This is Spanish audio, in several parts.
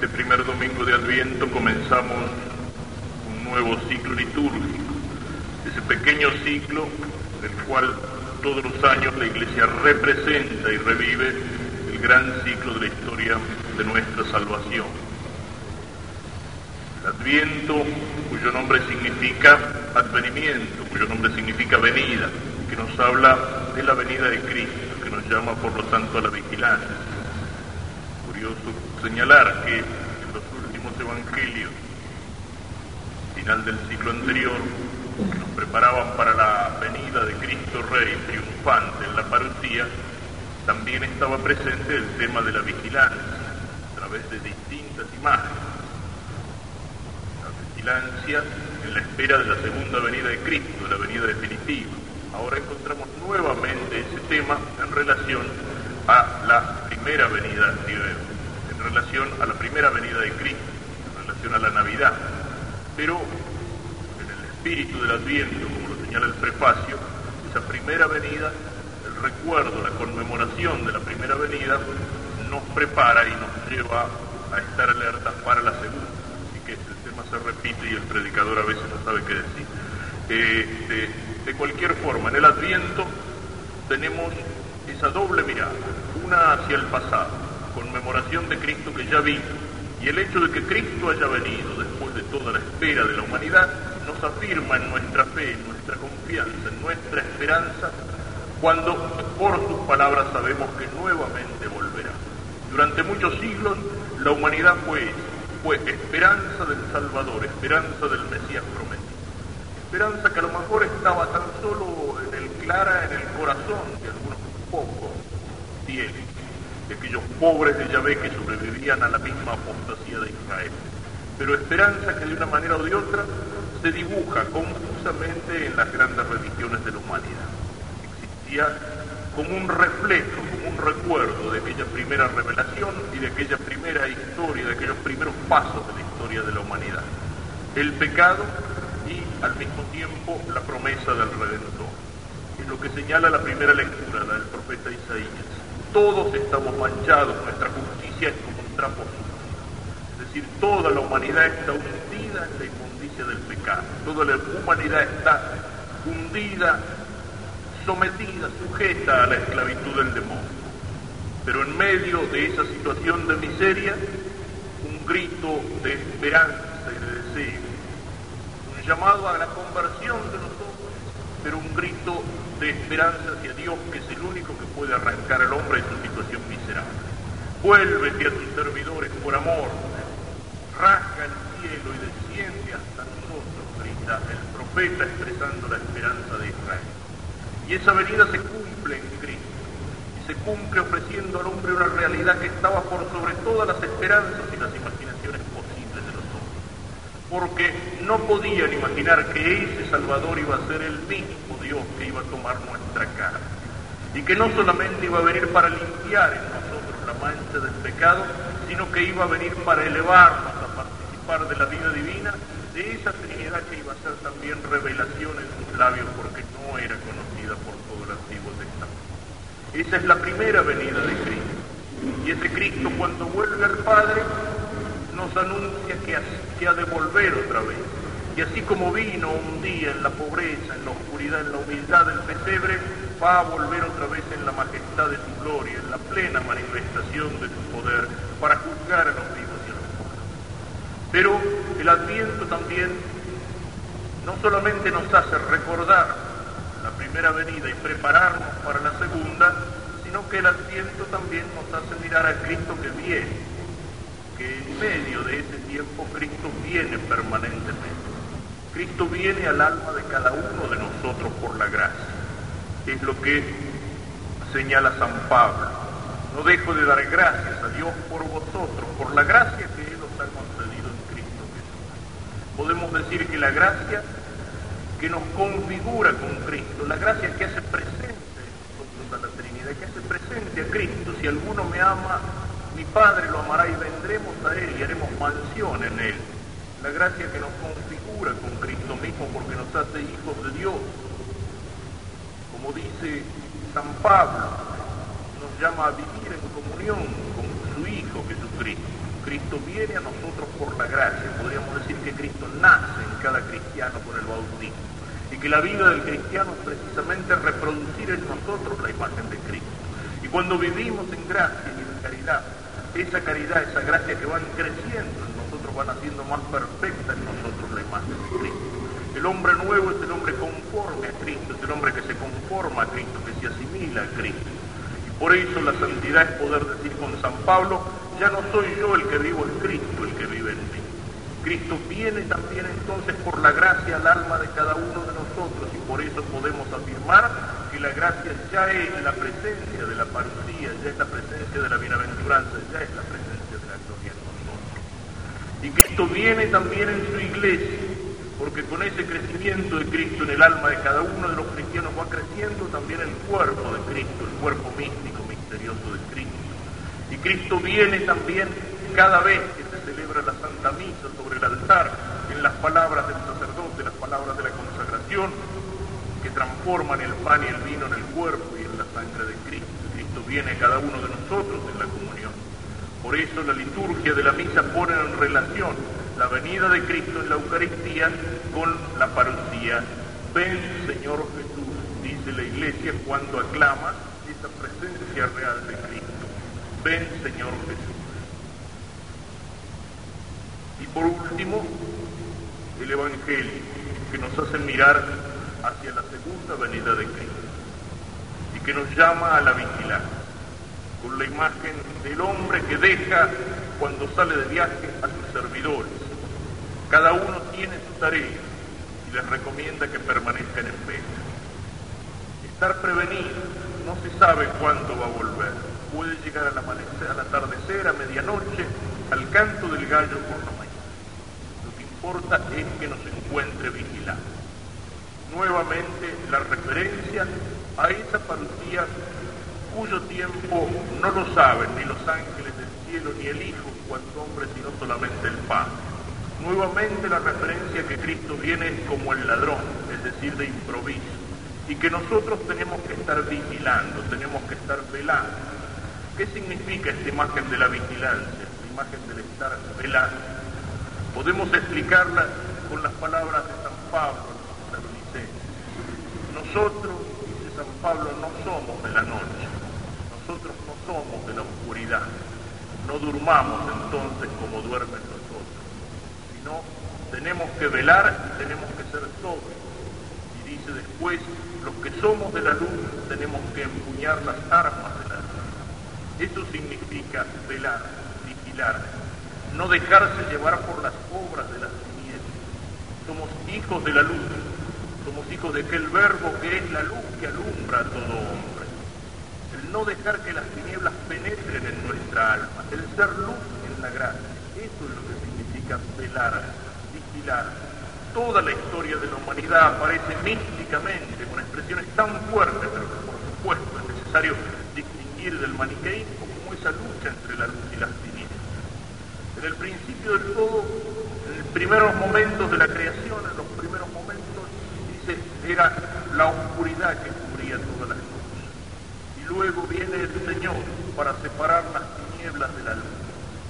este primer domingo de Adviento comenzamos un nuevo ciclo litúrgico, ese pequeño ciclo del cual todos los años la Iglesia representa y revive el gran ciclo de la historia de nuestra salvación. El Adviento, cuyo nombre significa advenimiento, cuyo nombre significa venida, que nos habla de la venida de Cristo, que nos llama por lo tanto a la vigilancia curioso señalar que en los últimos evangelios, final del siglo anterior, que nos preparaban para la venida de Cristo Rey triunfante en la parusía, también estaba presente el tema de la vigilancia a través de distintas imágenes. La vigilancia en la espera de la segunda venida de Cristo, de la venida definitiva. Ahora encontramos nuevamente ese tema en relación a la primera venida, en relación a la primera venida de Cristo, en relación a la Navidad. Pero en el espíritu del Adviento, como lo señala el prefacio, esa primera venida, el recuerdo, la conmemoración de la primera venida, nos prepara y nos lleva a estar alertas para la segunda. Así que el tema se repite y el predicador a veces no sabe qué decir. Eh, de cualquier forma, en el Adviento tenemos esa doble mirada, una hacia el pasado, conmemoración de Cristo que ya vino, y el hecho de que Cristo haya venido después de toda la espera de la humanidad, nos afirma en nuestra fe, en nuestra confianza, en nuestra esperanza, cuando por sus palabras sabemos que nuevamente volverá. Durante muchos siglos la humanidad fue, fue esperanza del Salvador, esperanza del Mesías prometido. Esperanza que a lo mejor estaba tan solo en el clara, en el corazón de algunos pocos fieles, de aquellos pobres de Yahvé que sobrevivían a la misma apostasía de Israel. Pero esperanza que de una manera o de otra se dibuja confusamente en las grandes religiones de la humanidad. Existía como un reflejo, como un recuerdo de aquella primera revelación y de aquella primera historia, de aquellos primeros pasos de la historia de la humanidad. El pecado y al mismo tiempo la promesa del Redentor. Es lo que señala la primera lectura, la del profeta Isaías. Todos estamos manchados, nuestra justicia es como un trapo. Es decir, toda la humanidad está hundida en la inmundicia del pecado. Toda la humanidad está hundida, sometida, sujeta a la esclavitud del demonio. Pero en medio de esa situación de miseria, un grito de esperanza y de deseo, un llamado a la conversión de nosotros, pero un grito de esperanza hacia Dios, que es el único que puede arrancar al hombre de su situación miserable. Vuélvete a tus servidores por amor, rasga el cielo y desciende hasta nosotros, grita el profeta expresando la esperanza de Israel. Y esa venida se cumple en Cristo, y se cumple ofreciendo al hombre una realidad que estaba por sobre todas las esperanzas y las imaginaciones posibles de los hombres. Porque no podían imaginar que ese Salvador iba a ser el mismo Dios que iba a tomar nuestra cara. Y que no solamente iba a venir para limpiar en nosotros del pecado, sino que iba a venir para elevarnos a participar de la vida divina, de esa Trinidad que iba a ser también revelación en sus labios porque no era conocida por todo el Antiguo Testamento. Esa es la primera venida de Cristo. Y ese Cristo cuando vuelve al Padre nos anuncia que ha, que ha de volver otra vez. Y así como vino un día en la pobreza, en la oscuridad, en la humildad del pesebre, va a volver otra vez en la majestad de su gloria, en la plena manifestación de su poder, para juzgar a los vivos y a los muertos. Pero el Adviento también no solamente nos hace recordar la primera venida y prepararnos para la segunda, sino que el Adviento también nos hace mirar a Cristo que viene, que en medio de ese tiempo Cristo viene permanentemente. Cristo viene al alma de cada uno de nosotros por la gracia. Es lo que señala San Pablo. No dejo de dar gracias a Dios por vosotros, por la gracia que Él os ha concedido en Cristo Jesús. Podemos decir que la gracia que nos configura con Cristo, la gracia que hace presente a la Trinidad, que hace presente a Cristo. Si alguno me ama, mi Padre lo amará y vendremos a Él y haremos mansión en Él. La gracia que nos configura con Cristo mismo porque nos hace hijos de Dios. Como dice San Pablo, nos llama a vivir en comunión con su Hijo Jesucristo. Cristo viene a nosotros por la gracia. Podríamos decir que Cristo nace en cada cristiano por el bautismo. Y que la vida del cristiano es precisamente reproducir en nosotros la imagen de Cristo. Y cuando vivimos en gracia y en caridad, esa caridad, esa gracia que van creciendo en nosotros, van haciendo más perfecta en nosotros la imagen de Cristo. El hombre nuevo es el hombre conforme a Cristo, es el hombre que se conforma a Cristo, que se asimila a Cristo. Y por eso la santidad es poder decir con San Pablo, ya no soy yo el que vivo, es Cristo el que vive en mí. Cristo viene también entonces por la gracia al alma de cada uno de nosotros y por eso podemos afirmar que la gracia ya es la presencia de la parusía, ya es la presencia de la bienaventuranza, ya es la presencia de la gloria en nosotros. Y Cristo viene también en su iglesia, porque con ese crecimiento de Cristo en el alma de cada uno de los cristianos va creciendo también el cuerpo de Cristo, el cuerpo místico, misterioso de Cristo. Y Cristo viene también cada vez que se celebra la Santa Misa sobre el altar, en las palabras del sacerdote, las palabras de la consagración, que transforman el pan y el vino en el cuerpo y en la sangre de Cristo. Cristo viene a cada uno de nosotros en la comunión. Por eso la liturgia de la misa pone en relación la venida de Cristo en la Eucaristía con la parusía. Ven, Señor Jesús, dice la iglesia cuando aclama esa presencia real de Cristo. Ven, Señor Jesús. Y por último, el Evangelio, que nos hace mirar hacia la segunda venida de Cristo y que nos llama a la vigilancia, con la imagen del hombre que deja cuando sale de viaje a sus servidores. Cada uno tiene su tarea y les recomienda que permanezcan en vela. Estar prevenido, no se sabe cuándo va a volver. Puede llegar al amanecer, al atardecer, a medianoche, al canto del gallo por la mañana. Lo que importa es que nos encuentre vigilados. Nuevamente la referencia a esa parusía cuyo tiempo no lo saben ni los ángeles del cielo ni el Hijo en cuanto hombre, sino solamente el Padre. Nuevamente la referencia que Cristo viene como el ladrón, es decir, de improviso, y que nosotros tenemos que estar vigilando, tenemos que estar velando. ¿Qué significa esta imagen de la vigilancia, esta imagen del estar velando? Podemos explicarla con las palabras de San Pablo los Nosotros, dice San Pablo, no somos de la noche, nosotros no somos de la oscuridad, no durmamos entonces como duermen nosotros, sino tenemos que velar y tenemos que ser todos. Y dice después, los que somos de la luz tenemos que empuñar las armas de la luz. Eso significa velar, vigilar, no dejarse llevar por las obras de las tinieblas. Somos hijos de la luz, somos hijos de aquel verbo que es la luz que alumbra a todo hombre. El no dejar que las tinieblas penetren en nuestra alma, el ser luz en la gracia. Eso es lo que velar, vigilar. Toda la historia de la humanidad aparece místicamente, con expresiones tan fuertes, pero que por supuesto es necesario distinguir del maniqueísmo como esa lucha entre la luz y las tinieblas. En el principio del todo, en los primeros momentos de la creación, en los primeros momentos, dice, era la oscuridad que cubría todas las cosas. Y luego viene el Señor para separar las tinieblas de la luz.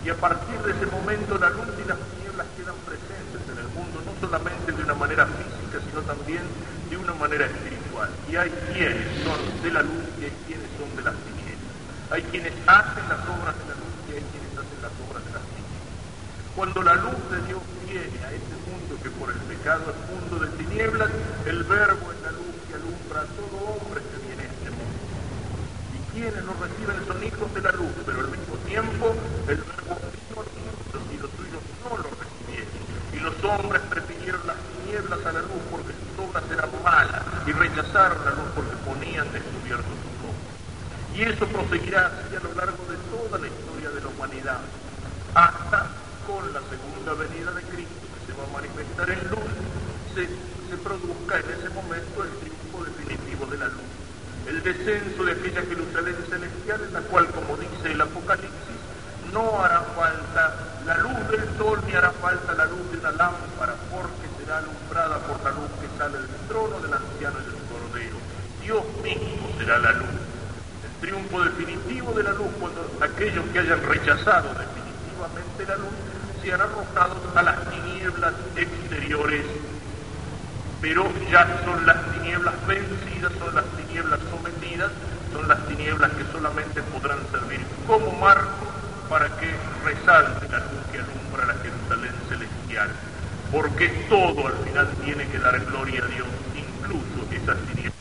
Y a partir de ese momento la luz y las tinieblas quedan presentes en el mundo, no solamente de una manera física, sino también de una manera espiritual. Y hay quienes son de la luz y hay quienes son de las tinieblas. Hay quienes hacen las obras de la luz y hay quienes hacen las obras de las tinieblas. Cuando la luz de Dios viene a este mundo que por el pecado es mundo de tinieblas, el verbo es la luz que alumbra a todo hombre que viene a este mundo. Y quienes lo reciben son hijos de la luz, pero al mismo tiempo el verbo vino y los suyos no lo recibieron. Y los hombres prefirieron las tinieblas a la luz porque sus obras eran malas y rechazaron la luz porque ponían descubiertos sus ojos. Y eso proseguirá así a lo largo de toda la historia de la humanidad, hasta con la segunda venida de Cristo que se va a manifestar en luz, se, produzca en ese momento el triunfo definitivo de la luz. El descenso de aquella Jerusalén celestial en la cual, como dice el Apocalipsis, no hará falta la luz del sol ni hará falta la luz de una lámpara, porque será alumbrada por la luz que sale del trono del anciano y del cordero. Dios mismo será la luz. Triunfo definitivo de la luz cuando aquellos que hayan rechazado definitivamente la luz, sean arrojados a las tinieblas exteriores, pero ya son las tinieblas vencidas, son las tinieblas sometidas, son las tinieblas que solamente podrán servir como marco para que resalte la luz que alumbra la Jerusalén celestial, porque todo al final tiene que dar gloria a Dios, incluso esas tinieblas